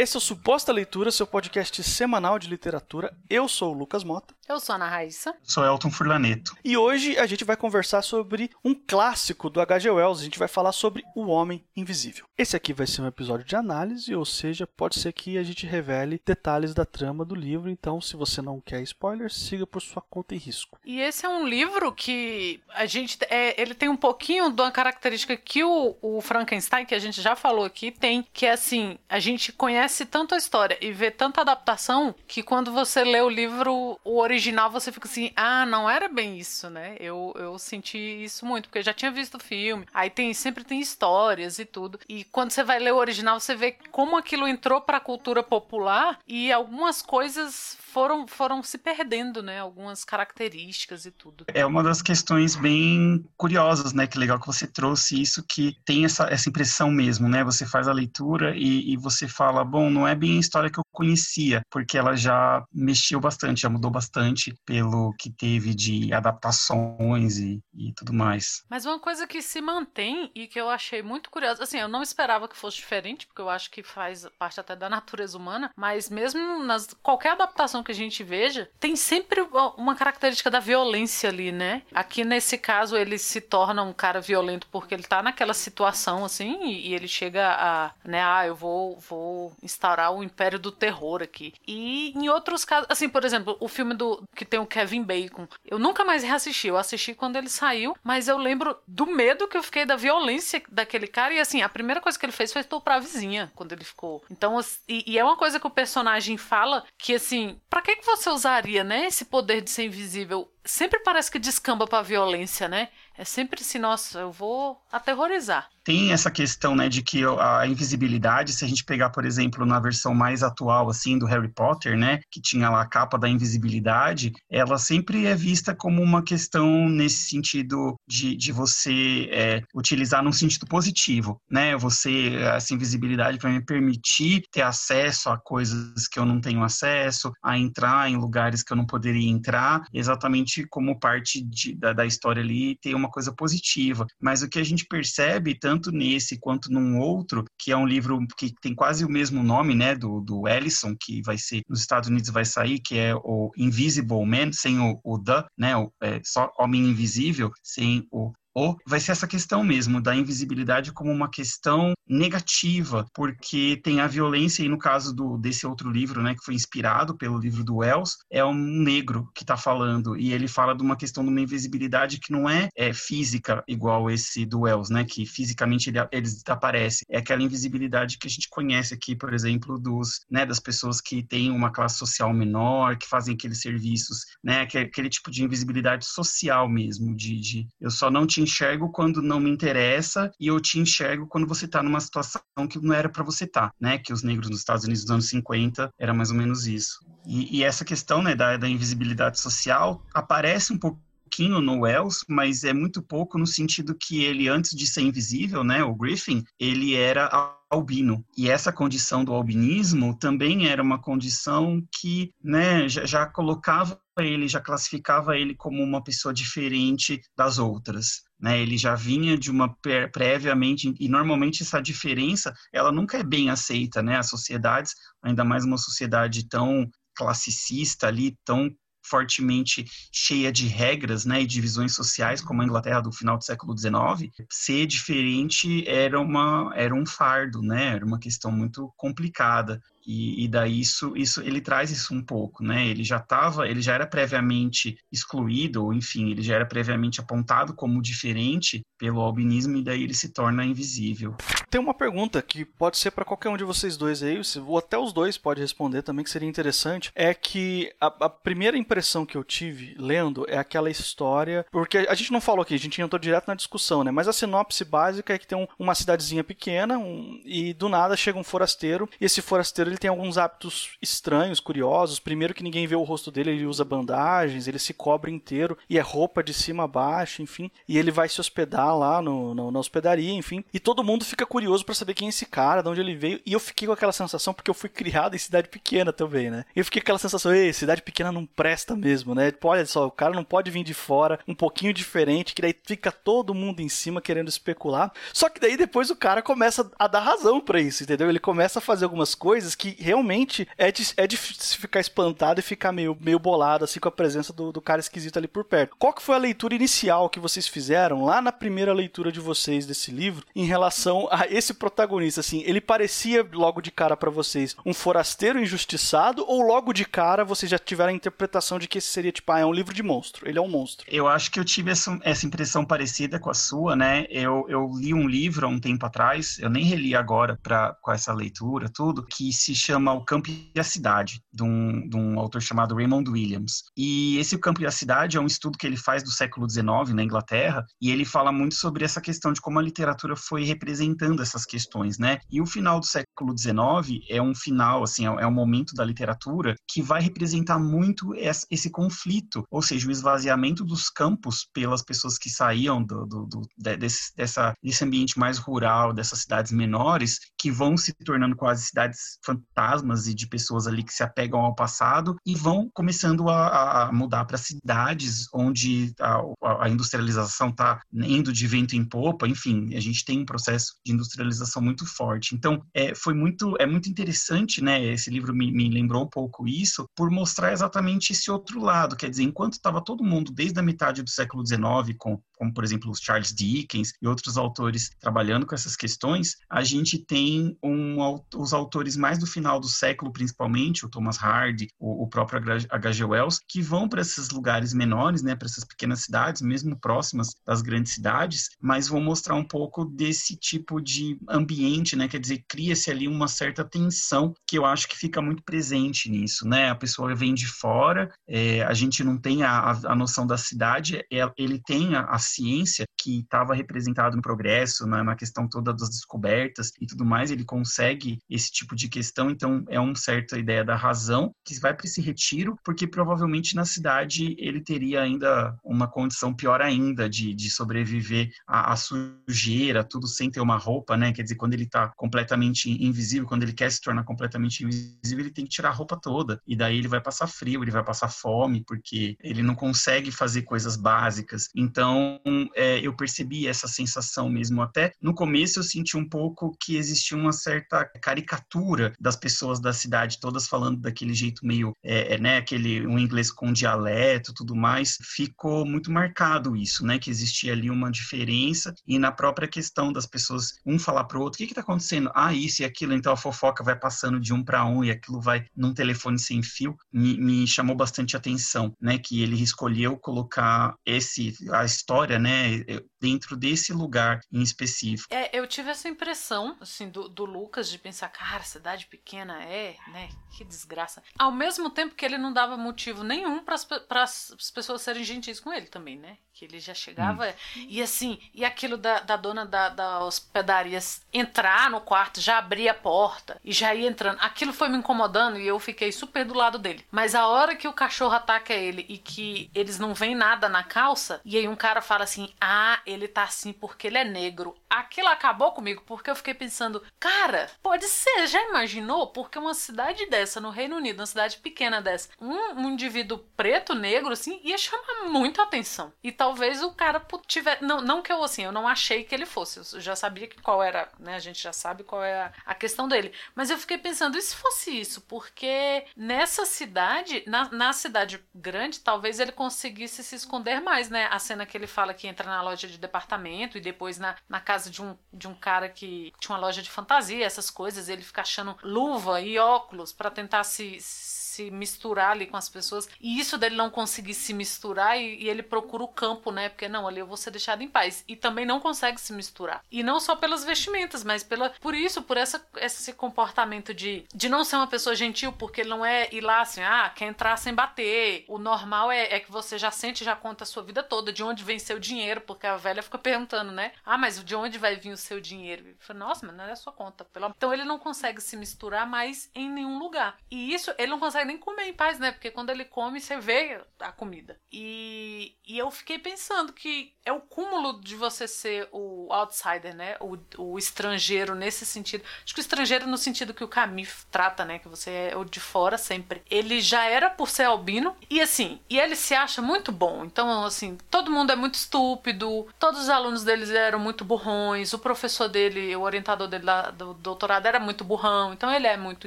Esse é o Suposta Leitura, seu podcast semanal de literatura. Eu sou o Lucas Mota. Eu sou a Ana Raíssa. Sou Elton Furlaneto. E hoje a gente vai conversar sobre um clássico do H.G. Wells. A gente vai falar sobre O Homem Invisível. Esse aqui vai ser um episódio de análise, ou seja, pode ser que a gente revele detalhes da trama do livro. Então, se você não quer spoilers, siga por sua conta e risco. E esse é um livro que a gente. É, ele tem um pouquinho de uma característica que o, o Frankenstein, que a gente já falou aqui, tem, que é assim: a gente conhece tanto a história e vê tanta adaptação que quando você lê o livro, o original original você fica assim, ah, não era bem isso, né? Eu, eu senti isso muito, porque eu já tinha visto o filme. Aí tem sempre tem histórias e tudo. E quando você vai ler o original, você vê como aquilo entrou para a cultura popular e algumas coisas foram, foram se perdendo, né? Algumas características e tudo. É uma das questões bem curiosas, né? Que legal que você trouxe isso, que tem essa, essa impressão mesmo, né? Você faz a leitura e, e você fala, bom, não é bem a história que eu conhecia, porque ela já mexeu bastante, já mudou bastante pelo que teve de adaptações e, e tudo mais. Mas uma coisa que se mantém e que eu achei muito curiosa, assim, eu não esperava que fosse diferente, porque eu acho que faz parte até da natureza humana, mas mesmo nas qualquer adaptação que a gente veja, tem sempre uma característica da violência ali, né? Aqui nesse caso ele se torna um cara violento porque ele tá naquela situação assim e, ele chega a, né, ah, eu vou vou instaurar o império do terror aqui. E em outros casos, assim, por exemplo, o filme do que tem o Kevin Bacon, eu nunca mais reassisti, eu assisti quando ele saiu, mas eu lembro do medo que eu fiquei da violência daquele cara e assim, a primeira coisa que ele fez foi estuprar a vizinha quando ele ficou. Então, e, e é uma coisa que o personagem fala que assim, para que, que você usaria, né, esse poder de ser invisível? Sempre parece que descamba pra violência, né? É sempre assim, nossa, eu vou aterrorizar. Tem essa questão, né, de que a invisibilidade, se a gente pegar, por exemplo, na versão mais atual, assim, do Harry Potter, né, que tinha lá a capa da invisibilidade, ela sempre é vista como uma questão nesse sentido de, de você é, utilizar num sentido positivo, né, você, essa invisibilidade vai me permitir ter acesso a coisas que eu não tenho acesso, a entrar em lugares que eu não poderia entrar, exatamente como parte de, da, da história ali, ter uma coisa positiva. Mas o que a gente percebe, tanto nesse quanto num outro, que é um livro que tem quase o mesmo nome, né, do, do Ellison, que vai ser, nos Estados Unidos vai sair, que é o Invisible Man, sem o, o The, né, o, é, só Homem Invisível, sem o ou vai ser essa questão mesmo da invisibilidade como uma questão negativa, porque tem a violência, e no caso do, desse outro livro, né, que foi inspirado pelo livro do Wells, é um negro que está falando, e ele fala de uma questão de uma invisibilidade que não é, é física igual esse do Wells, né, que fisicamente ele, ele desaparece, é aquela invisibilidade que a gente conhece aqui, por exemplo, dos, né, das pessoas que têm uma classe social menor, que fazem aqueles serviços, né, aquele, aquele tipo de invisibilidade social mesmo, de, de eu só não te enxergo quando não me interessa e eu te enxergo quando você está numa situação que não era para você estar, tá, né? Que os negros nos Estados Unidos dos anos 50 era mais ou menos isso. E, e essa questão, né, da, da invisibilidade social aparece um pouco pouquinho no Wells, mas é muito pouco no sentido que ele, antes de ser invisível, né, o Griffin, ele era albino. E essa condição do albinismo também era uma condição que né, já, já colocava ele, já classificava ele como uma pessoa diferente das outras. Né, ele já vinha de uma previamente e normalmente essa diferença ela nunca é bem aceita, né? As sociedades, ainda mais uma sociedade tão classicista ali, tão fortemente cheia de regras né, e divisões sociais, como a Inglaterra do final do século XIX, ser diferente era, uma, era um fardo, né, era uma questão muito complicada. E, e, daí isso, isso ele traz isso um pouco, né? Ele já estava, ele já era previamente excluído, ou enfim, ele já era previamente apontado como diferente pelo albinismo e daí ele se torna invisível. Tem uma pergunta que pode ser para qualquer um de vocês dois aí, ou até os dois pode responder também, que seria interessante, é que a, a, primeira impressão que eu tive lendo é aquela história, porque a gente não falou aqui, a gente entrou direto na discussão, né? Mas a sinopse básica é que tem um, uma cidadezinha pequena um, e do nada chega um forasteiro e esse forasteiro ele tem alguns hábitos estranhos, curiosos. Primeiro que ninguém vê o rosto dele, ele usa bandagens, ele se cobre inteiro e é roupa de cima a baixo, enfim. E ele vai se hospedar lá no, no na hospedaria, enfim. E todo mundo fica curioso para saber quem é esse cara, de onde ele veio. E eu fiquei com aquela sensação, porque eu fui criado em cidade pequena também, né? Eu fiquei com aquela sensação, ei, cidade pequena não presta mesmo, né? Olha só, o cara não pode vir de fora, um pouquinho diferente, que daí fica todo mundo em cima querendo especular. Só que daí depois o cara começa a dar razão para isso, entendeu? Ele começa a fazer algumas coisas que realmente é de, é ficar espantado e ficar meio, meio bolado assim com a presença do, do cara esquisito ali por perto. Qual que foi a leitura inicial que vocês fizeram lá na primeira leitura de vocês desse livro em relação a esse protagonista? Assim, ele parecia logo de cara para vocês um forasteiro injustiçado ou logo de cara vocês já tiveram a interpretação de que esse seria tipo, ah, é um livro de monstro, ele é um monstro? Eu acho que eu tive essa, essa impressão parecida com a sua, né? Eu, eu li um livro há um tempo atrás, eu nem reli agora pra, com essa leitura, tudo, que se chama O Campo e a Cidade, de um, de um autor chamado Raymond Williams. E esse O Campo e a Cidade é um estudo que ele faz do século XIX na Inglaterra, e ele fala muito sobre essa questão de como a literatura foi representando essas questões, né? E o final do século XIX é um final, assim, é um momento da literatura que vai representar muito esse conflito, ou seja, o esvaziamento dos campos pelas pessoas que saíam do, do, do desse, dessa, desse ambiente mais rural, dessas cidades menores, que vão se tornando quase cidades fantasmas e de pessoas ali que se apegam ao passado e vão começando a, a mudar para cidades onde a, a industrialização está indo de vento em popa, enfim, a gente tem um processo de industrialização muito forte. Então, é, foi muito, é muito interessante, né? Esse livro me, me lembrou um pouco isso, por mostrar exatamente esse outro lado, quer dizer, enquanto estava todo mundo desde a metade do século XIX com como por exemplo os Charles Dickens e outros autores trabalhando com essas questões, a gente tem um, os autores mais do final do século, principalmente, o Thomas Hardy, o, o próprio H.G. Wells, que vão para esses lugares menores, né, para essas pequenas cidades, mesmo próximas das grandes cidades, mas vão mostrar um pouco desse tipo de ambiente, né, quer dizer, cria-se ali uma certa tensão que eu acho que fica muito presente nisso, né, a pessoa vem de fora, é, a gente não tem a, a noção da cidade, ele tem a, a ciência que estava representado no progresso, na, na, questão toda das descobertas e tudo mais, ele consegue esse tipo de questão, então é uma certa ideia da razão que vai para esse retiro, porque provavelmente na cidade ele teria ainda uma condição pior ainda de, de sobreviver à, à sujeira, tudo sem ter uma roupa, né? Quer dizer, quando ele está completamente invisível, quando ele quer se tornar completamente invisível, ele tem que tirar a roupa toda, e daí ele vai passar frio, ele vai passar fome, porque ele não consegue fazer coisas básicas. Então, é, eu percebi essa sensação mesmo. Até no começo eu senti um pouco que existia uma certa caricatura das pessoas da cidade, todas falando daquele jeito meio, é, é, né, aquele um inglês com dialeto, tudo mais. Ficou muito marcado isso, né, que existia ali uma diferença e na própria questão das pessoas um falar para o outro, o que está acontecendo? Ah, isso e aquilo. Então a fofoca vai passando de um para um e aquilo vai num telefone sem fio. Me, me chamou bastante atenção, né, que ele escolheu colocar esse a história, né, dentro desse lugar em específico. É, eu tive essa impressão, assim, do, do Lucas de pensar, cara, cidade pequena é, né? Que desgraça. Ao mesmo tempo que ele não dava motivo nenhum para as pessoas serem gentis com ele também, né? Que ele já chegava hum. e assim, e aquilo da, da dona da, da hospedaria entrar no quarto, já abrir a porta e já ir entrando. Aquilo foi me incomodando e eu fiquei super do lado dele. Mas a hora que o cachorro ataca ele e que eles não veem nada na calça, e aí um cara fala assim: ah, ele tá assim porque ele é negro. Aquilo acabou comigo porque eu fiquei pensando, cara, pode ser, já imaginou? Porque uma cidade dessa, no Reino Unido, uma cidade pequena dessa, um, um indivíduo preto, negro, assim, ia chamar muito atenção. E talvez o cara tivesse. Não, não que eu, assim, eu não achei que ele fosse. Eu já sabia que qual era, né? A gente já sabe qual é a, a questão dele. Mas eu fiquei pensando, e se fosse isso? Porque nessa cidade, na, na cidade grande, talvez ele conseguisse se esconder mais, né? A cena que ele fala que entra na loja de departamento e depois na, na casa de um, de um cara que tinha uma loja de fantasia, essas coisas, ele fica achando luva e óculos para tentar se se misturar ali com as pessoas. E isso dele não conseguir se misturar e, e, ele procura o campo, né? Porque não, ali eu vou ser deixado em paz. E também não consegue se misturar. E não só pelas vestimentas, mas pela por isso, por essa, esse comportamento de, de não ser uma pessoa gentil, porque ele não é ir lá assim, ah, quer entrar sem bater. O normal é, é que você já sente, já conta a sua vida toda, de onde vem seu dinheiro, porque a velha fica perguntando, né? Ah, mas de onde vai vir o seu dinheiro? Eu falo, Nossa, mas não é a sua conta. Então ele não consegue se misturar mais em nenhum lugar. E isso ele não consegue nem comer em paz, né? Porque quando ele come, você vê a comida. E, e eu fiquei pensando que é o cúmulo de você ser o outsider, né? O, o estrangeiro nesse sentido. Acho que o estrangeiro no sentido que o Camus trata, né? Que você é o de fora sempre. Ele já era por ser albino e assim, e ele se acha muito bom. Então, assim, todo mundo é muito estúpido, todos os alunos deles eram muito burrões, o professor dele, o orientador dele lá do doutorado era muito burrão, então ele é muito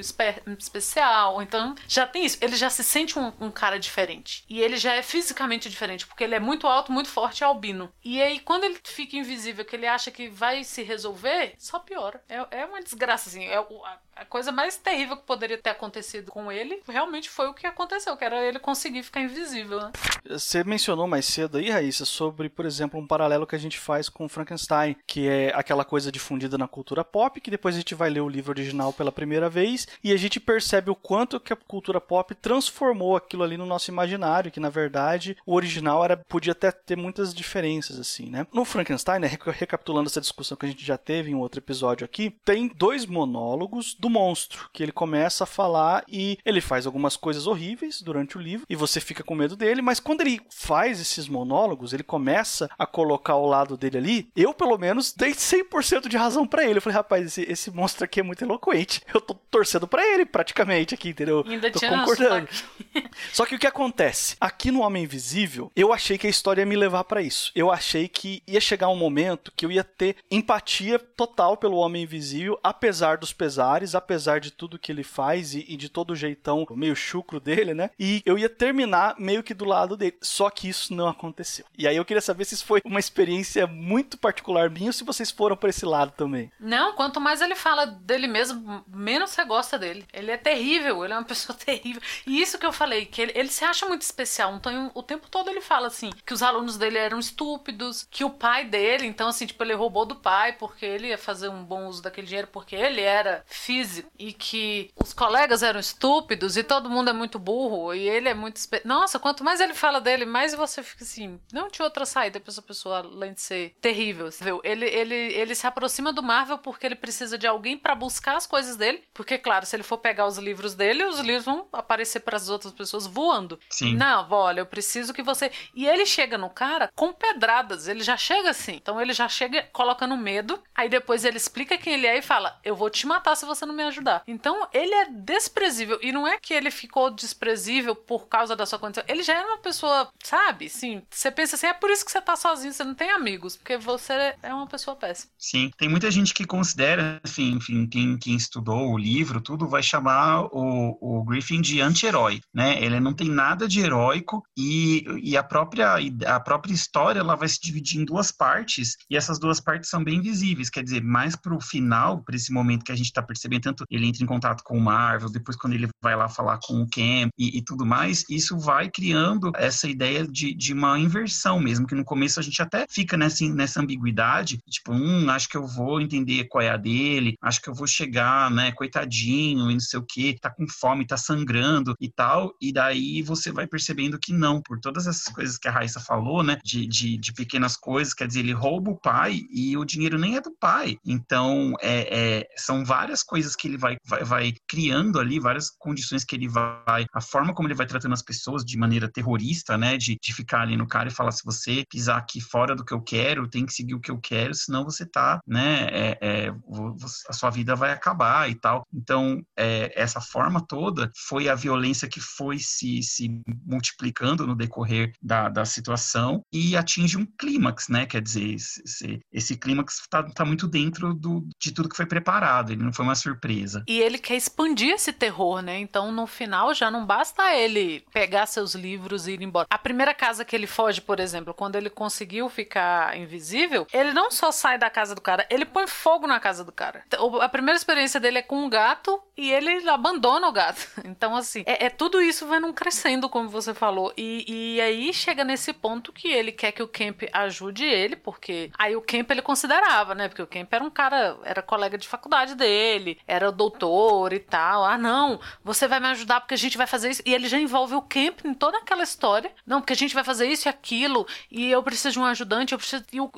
especial. Então, já tem isso. Ele já se sente um, um cara diferente. E ele já é fisicamente diferente, porque ele é muito alto, muito forte e albino. E aí, quando ele fica invisível, que ele acha que vai se resolver, só piora. É, é uma desgraça, assim. É, a coisa mais terrível que poderia ter acontecido com ele realmente foi o que aconteceu, que era ele conseguir ficar invisível. Né? Você mencionou mais cedo aí, Raíssa, sobre, por exemplo, um paralelo que a gente faz com Frankenstein, que é aquela coisa difundida na cultura pop, que depois a gente vai ler o livro original pela primeira vez e a gente percebe o quanto que a cultura pop transformou aquilo ali no nosso imaginário, que na verdade o original era podia até ter muitas diferenças assim, né? No Frankenstein, né, recapitulando essa discussão que a gente já teve em um outro episódio aqui, tem dois monólogos do monstro, que ele começa a falar e ele faz algumas coisas horríveis durante o livro e você fica com medo dele, mas quando ele faz esses monólogos, ele começa a colocar o lado dele ali, eu pelo menos dei 100% de razão para ele. Eu falei, rapaz, esse, esse monstro aqui é muito eloquente. Eu tô torcendo para ele praticamente aqui, entendeu? Ainda tô concordando. Só que o que acontece? Aqui no Homem Invisível, eu achei que a história ia me levar para isso. Eu achei que ia chegar um momento que eu ia ter empatia total pelo Homem Invisível, apesar dos pesares, apesar de tudo que ele faz e, e, de todo o jeitão meio chucro dele, né? E eu ia terminar meio que do lado dele. Só que isso não aconteceu. E aí eu queria saber se isso foi uma experiência muito particular minha ou se vocês foram por esse lado também. Não, quanto mais ele fala dele mesmo, menos você gosta dele. Ele é terrível, ele é uma pessoa terrível. E isso que eu falei, que ele, ele se acha muito especial. Então, o tempo todo ele fala assim, que os alunos dele eram estúpidos, que o pai dele, então assim, tipo, ele roubou do pai porque ele ia fazer um bom uso daquele dinheiro porque ele era físico físico e que os colegas eram estúpidos e todo mundo é muito burro e ele é muito. Nossa, quanto mais ele fala dele, mais você fica assim. Não tinha outra saída pra essa pessoa além de ser terrível. Viu? Ele, ele, ele se aproxima do Marvel porque ele precisa de alguém para buscar as coisas dele. Porque, claro, se ele for pegar os livros dele, os livros vão aparecer para as outras pessoas voando. Sim. Não, olha, eu preciso que você. E ele chega no cara com pedradas. Ele já chega assim. Então ele já chega colocando medo. Aí depois ele explica quem ele é e fala: Eu vou te matar se você não me ajudar. Então ele é desprezível. E não é que ele ficou desprezível por causa da sua condição. Ele já é uma pessoa, sabe? Sim. Você pensa assim, é por isso que você tá sozinho, você não tem amigos. Porque você é uma pessoa péssima. Sim. Tem muita gente que considera, assim, enfim, quem, quem estudou o livro, tudo vai chamar o, o Griffin de anti-herói, né? Ele não tem nada de heróico e, e a, própria, a própria história ela vai se dividir em duas partes e essas duas partes são bem visíveis. Quer dizer, mais pro final, para esse momento que a gente tá percebendo tanto ele entra em contato com o Marvel, depois quando ele vai lá falar com o Cam e, e tudo mais, isso vai criando essa ideia de, de uma inversão mesmo, que no começo a gente até fica nessa, nessa ambiguidade, tipo, hum, acho que eu vou entender qual é a dele, acho que eu vou chegar, né, coitadinho e não sei o que, tá com fome, tá sangrando e tal, e daí você vai percebendo que não, por todas essas coisas que a Raíssa falou, né, de, de, de pequenas coisas, quer dizer, ele rouba o pai e o dinheiro nem é do pai, então é, é são várias coisas que ele vai, vai, vai criando ali, várias condições que ele vai, a forma como ele vai tratando as pessoas de maneira terrorista, né, de, de ficar ali no cara e falar, se você pisar aqui fora do que eu quero, tem que seguir o que eu quero, senão você tá, né, é, é, a sua vida vai acabar e tal. Então, é, essa forma toda foi a violência que foi se, se multiplicando no decorrer da, da situação e atinge um clímax, né, quer dizer, esse, esse clímax tá, tá muito dentro do, de tudo que foi preparado, ele não foi uma surpresa. E ele quer expandir esse terror, né? Então, no final, já não basta ele pegar seus livros e ir embora. A primeira casa que ele foge, por exemplo, quando ele conseguiu ficar invisível, ele não só sai da casa do cara, ele põe fogo na casa do cara. A primeira experiência dele é com um gato e ele abandona o gato. Então, assim, é, é tudo isso vai num crescendo, como você falou. E, e aí chega nesse ponto que ele quer que o Kemp ajude ele, porque aí o Kemp ele considerava, né? Porque o Kemp era um cara, era colega de faculdade dele, era doutor e tal. Ah, não, você vai me ajudar porque a gente vai fazer isso. E ele já envolve o Camp em toda aquela história. Não, porque a gente vai fazer isso e aquilo. E eu preciso de um ajudante, eu preciso. E o,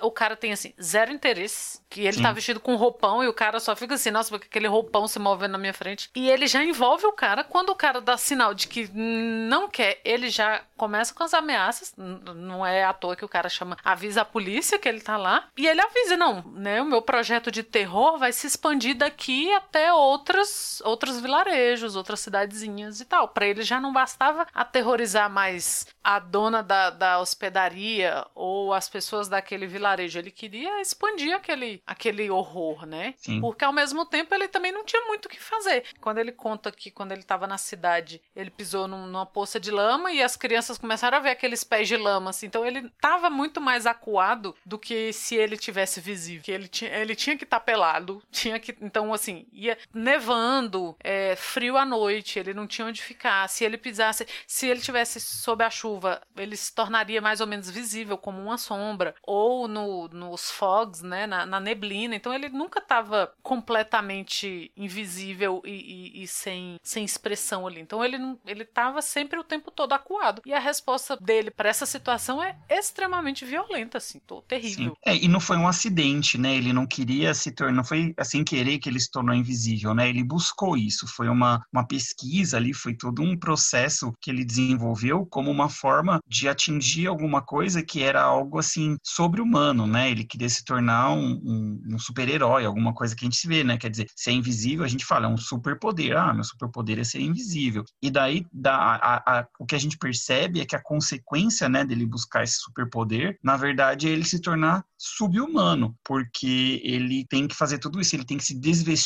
o cara tem, assim, zero interesse. Que ele Sim. tá vestido com roupão e o cara só fica assim, nossa, porque aquele roupão se movendo na minha frente. E ele já envolve o cara. Quando o cara dá sinal de que não quer, ele já começa com as ameaças. Não é à toa que o cara chama, avisa a polícia que ele tá lá. E ele avisa, não, né? O meu projeto de terror vai se expandir daqui até outras, outros vilarejos, outras cidadezinhas e tal. Para ele já não bastava aterrorizar mais a dona da, da hospedaria ou as pessoas daquele vilarejo. Ele queria expandir aquele, aquele horror, né? Sim. Porque ao mesmo tempo ele também não tinha muito o que fazer. Quando ele conta que quando ele estava na cidade, ele pisou num, numa poça de lama e as crianças começaram a ver aqueles pés de lama, assim. Então ele estava muito mais acuado do que se ele tivesse visível. Que ele tinha, ele tinha que estar tá pelado, tinha que. Então, assim, ia nevando, é, frio à noite, ele não tinha onde ficar. Se ele pisasse, se ele tivesse sob a chuva, ele se tornaria mais ou menos visível como uma sombra. Ou no, nos fogs, né? Na, na neblina. Então ele nunca estava completamente invisível e, e, e, sem, sem expressão ali. Então ele ele estava sempre o tempo todo acuado. E a resposta dele para essa situação é extremamente violenta, assim, tô terrível. É, e não foi um acidente, né? Ele não queria se tornar, não foi assim querer que ele se tornou invisível, né? Ele buscou isso, foi uma, uma pesquisa ali, foi todo um processo que ele desenvolveu como uma forma de atingir alguma coisa que era algo assim sobre-humano, né? Ele queria se tornar um, um, um super-herói, alguma coisa que a gente se vê, né? Quer dizer, se é invisível, a gente fala, é um superpoder. Ah, meu superpoder é ser invisível. E daí, da, a, a, o que a gente percebe é que a consequência, né, dele buscar esse superpoder, na verdade, é ele se tornar subhumano, porque ele tem que fazer tudo isso, ele tem que se desvestir,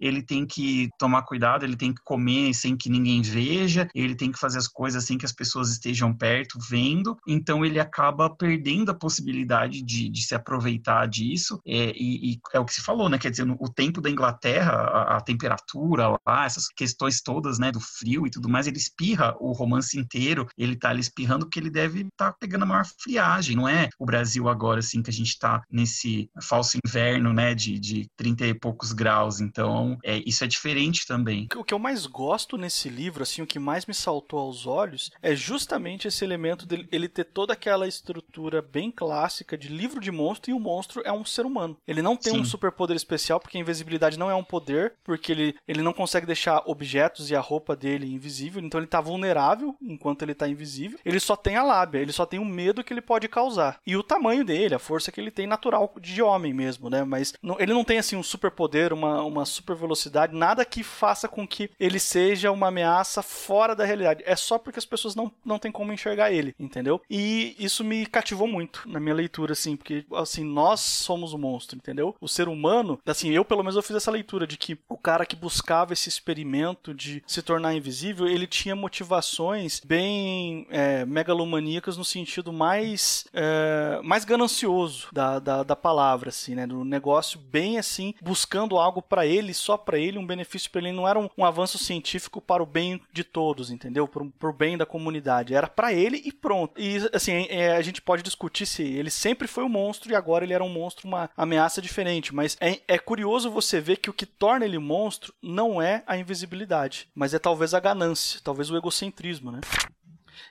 ele tem que tomar cuidado, ele tem que comer sem que ninguém veja, ele tem que fazer as coisas sem que as pessoas estejam perto vendo, então ele acaba perdendo a possibilidade de, de se aproveitar disso, é, e, e, é o que se falou, né, quer dizer, o tempo da Inglaterra, a, a, temperatura lá, essas questões todas, né, do frio e tudo mais, ele espirra o romance inteiro, ele tá ali espirrando porque ele deve estar tá pegando a maior friagem, não é o Brasil agora, assim, que a gente está nesse falso inverno, né, de, de 30 e poucos graus. Então, é, isso é diferente também. O que eu mais gosto nesse livro, assim, o que mais me saltou aos olhos, é justamente esse elemento dele ele ter toda aquela estrutura bem clássica de livro de monstro e o monstro é um ser humano. Ele não tem Sim. um superpoder especial porque a invisibilidade não é um poder, porque ele, ele não consegue deixar objetos e a roupa dele invisível, então ele tá vulnerável enquanto ele tá invisível. Ele só tem a lábia, ele só tem o medo que ele pode causar. E o tamanho dele, a força que ele tem natural de homem mesmo, né? Mas não, ele não tem assim um super poder, uma, uma super velocidade, nada que faça com que ele seja uma ameaça fora da realidade. É só porque as pessoas não, não têm como enxergar ele, entendeu? E isso me cativou muito na minha leitura, assim, porque assim, nós somos o monstro, entendeu? O ser humano, assim, eu pelo menos eu fiz essa leitura de que o cara que buscava esse experimento de se tornar invisível, ele tinha motivações bem é, megalomaníacas no sentido mais, é, mais ganancioso da, da, da palavra, assim, né? Do negócio bem assim, buscando algo para ele, só para ele, um benefício para ele. Não era um, um, avanço científico para o bem de todos, entendeu? Pro, pro bem da comunidade. Era para ele e pronto. E, assim, é, a gente pode discutir se ele sempre foi um monstro e agora ele era um monstro, uma ameaça diferente. Mas é, é curioso você ver que o que torna ele monstro não é a invisibilidade, mas é talvez a ganância, talvez o egocentrismo, né?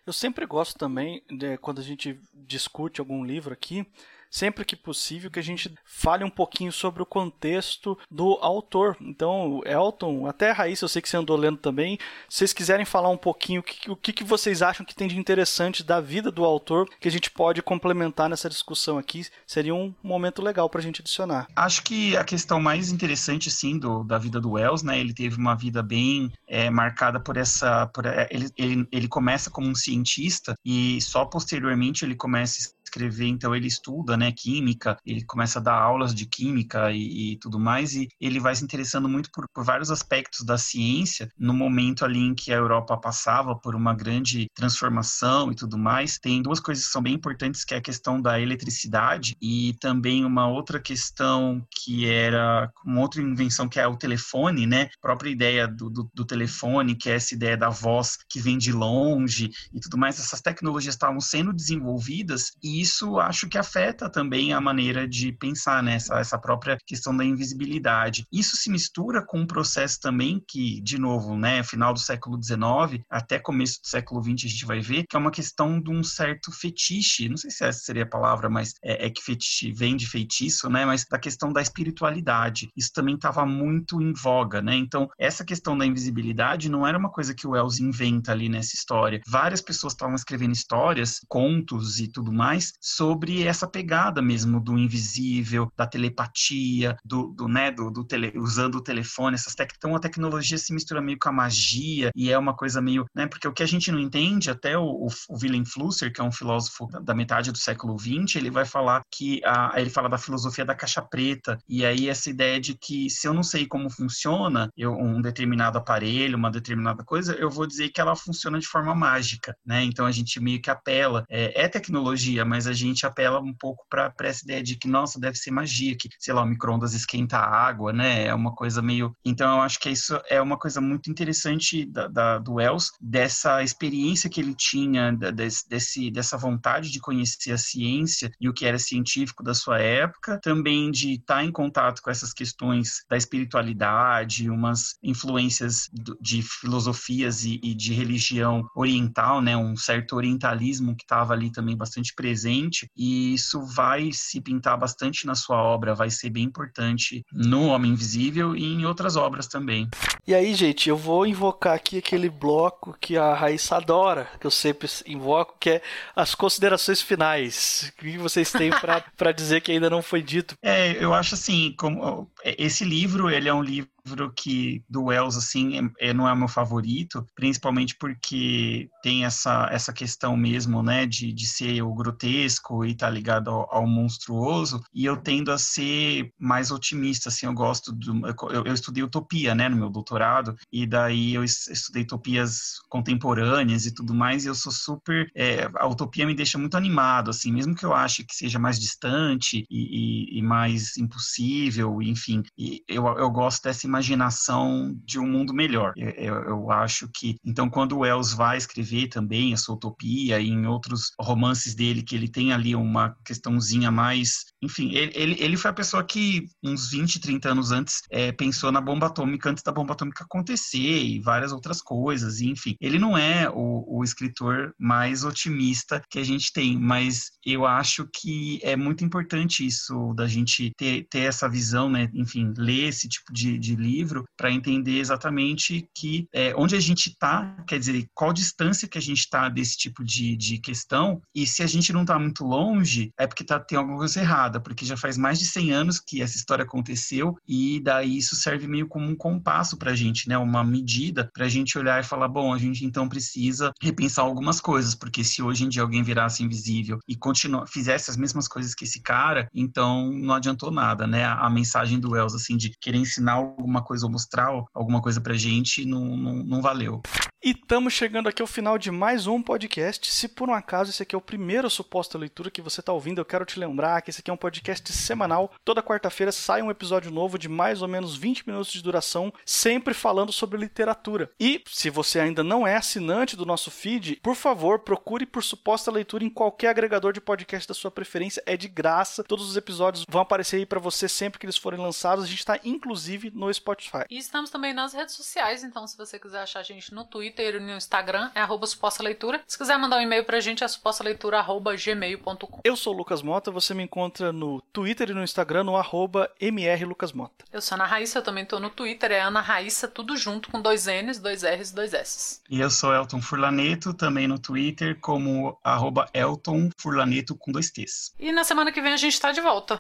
Eu sempre gosto também, quando a gente discute algum livro aqui, sempre que possível, que a gente fale um pouquinho sobre o contexto do autor. Então, Elton, até Raíssa, eu sei que você andou lendo também. Se vocês quiserem falar um pouquinho o que, o que vocês acham que tem de interessante da vida do autor, que a gente pode complementar nessa discussão aqui, seria um momento legal para a gente adicionar. Acho que a questão mais interessante, sim, do, da vida do Wells, né? Ele teve uma vida bem é, marcada por essa. Por, é, ele, ele, ele começa como um cientista e só posteriormente ele começa escrever, então ele estuda, né, química, ele começa a dar aulas de química e, e tudo mais, e ele vai se interessando muito por, por, vários aspectos da ciência, no momento ali em que a Europa passava por uma grande transformação e tudo mais. Tem duas coisas que são bem importantes, que é a questão da eletricidade e também uma outra questão que era uma outra invenção que é o telefone, né, a própria ideia do, do, do telefone, que é essa ideia da voz que vem de longe e tudo mais, essas tecnologias estavam sendo desenvolvidas e isso acho que afeta também a maneira de pensar nessa né? essa própria questão da invisibilidade. Isso se mistura com um processo também que, de novo, né, final do século XIX até começo do século XX a gente vai ver que é uma questão de um certo fetiche, não sei se essa seria a palavra, mas é, é que fetiche vem de feitiço, né, mas da questão da espiritualidade. Isso também estava muito em voga, né? Então, essa questão da invisibilidade não era uma coisa que o Wells inventa ali nessa história. Várias pessoas estavam escrevendo histórias, contos e tudo mais sobre essa pegada mesmo do invisível, da telepatia, do, do né, do, do tele, usando o telefone, essas tec então a tecnologia se mistura meio com a magia e é uma coisa meio, né, porque o que a gente não entende, até o, o, o Willem Flusser, que é um filósofo da, da metade do século XX, ele vai falar que a, ele fala da filosofia da caixa preta e aí essa ideia de que se eu não sei como funciona eu, um determinado aparelho, uma determinada coisa, eu vou dizer que ela funciona de forma mágica, né? Então a gente meio que apela, é, é tecnologia, mas a gente apela um pouco para essa ideia de que nossa deve ser magia, que sei lá o microondas esquenta a água, né? É uma coisa meio, então eu acho que isso é uma coisa muito interessante da, da do Wells dessa experiência que ele tinha, desse, desse dessa vontade de conhecer a ciência e o que era científico da sua época, também de estar em contato com essas questões da espiritualidade, umas influências de filosofias e, e de religião oriental, né, um certo orientalismo que estava ali também bastante presente, e isso vai se pintar bastante na sua obra, vai ser bem importante no Homem Invisível e em outras obras também. E aí, gente, eu vou invocar aqui aquele bloco que a Raíssa adora, que eu sempre invoco, que é as considerações finais. O que vocês têm para dizer que ainda não foi dito? É, eu acho assim, como esse livro, ele é um livro livro que do Wells assim é, é, não é o meu favorito, principalmente porque tem essa, essa questão mesmo, né, de, de ser o grotesco e tá ligado ao, ao monstruoso. E eu tendo a ser mais otimista, assim, eu gosto do eu, eu, estudei utopia, né, no meu doutorado e daí eu estudei utopias contemporâneas e tudo mais. E eu sou super é, a utopia me deixa muito animado, assim, mesmo que eu ache que seja mais distante e, e, e mais impossível, enfim. E eu, eu gosto dessa imaginação de um mundo melhor. Eu, eu, acho que, então, quando o Wells vai escrever também a sua utopia e em outros romances dele, que ele tem ali uma questãozinha mais. Enfim, ele, ele, ele foi a pessoa que, uns 20, 30 anos antes, é, pensou na bomba atômica antes da bomba atômica acontecer e várias outras coisas, e, enfim. Ele não é o, o escritor mais otimista que a gente tem, mas eu acho que é muito importante isso da gente ter, ter essa visão, né? Enfim, ler esse tipo de, de livro para entender exatamente que é, onde a gente está, quer dizer, qual distância que a gente está desse tipo de, de questão, e se a gente não está muito longe, é porque tá, tem alguma coisa errada, porque já faz mais de 100 anos que essa história aconteceu, e daí isso serve meio como um compasso para a gente, né, uma medida para a gente olhar e falar, bom, a gente então precisa repensar algumas coisas, porque se hoje em dia alguém virasse invisível e continua, fizesse as mesmas coisas que esse cara, então não adiantou nada, né, a, a mensagem do Wells, assim, de querer ensinar alguma alguma coisa ou mostrar alguma coisa pra gente, não, não, não valeu. E estamos chegando aqui ao final de mais um podcast. Se por um acaso esse aqui é o primeiro suposta leitura que você está ouvindo, eu quero te lembrar que esse aqui é um podcast semanal. Toda quarta-feira sai um episódio novo de mais ou menos 20 minutos de duração, sempre falando sobre literatura. E se você ainda não é assinante do nosso feed, por favor, procure por suposta leitura em qualquer agregador de podcast da sua preferência. É de graça. Todos os episódios vão aparecer aí para você sempre que eles forem lançados. A gente está inclusive no Spotify. E estamos também nas redes sociais, então se você quiser achar a gente no Twitter, Twitter e no Instagram, é arroba suposta leitura. Se quiser mandar um e-mail pra gente, é supostaleitura.gmail.com. Eu sou o Lucas Mota, você me encontra no Twitter e no Instagram no arroba mrlucasmota. Eu sou a Ana Raíssa, eu também tô no Twitter, é Ana Raíssa, tudo junto com dois N's, dois R's e dois S's. E eu sou Elton Furlaneto, também no Twitter, como arroba Elton Furlaneto com dois T's. E na semana que vem a gente tá de volta.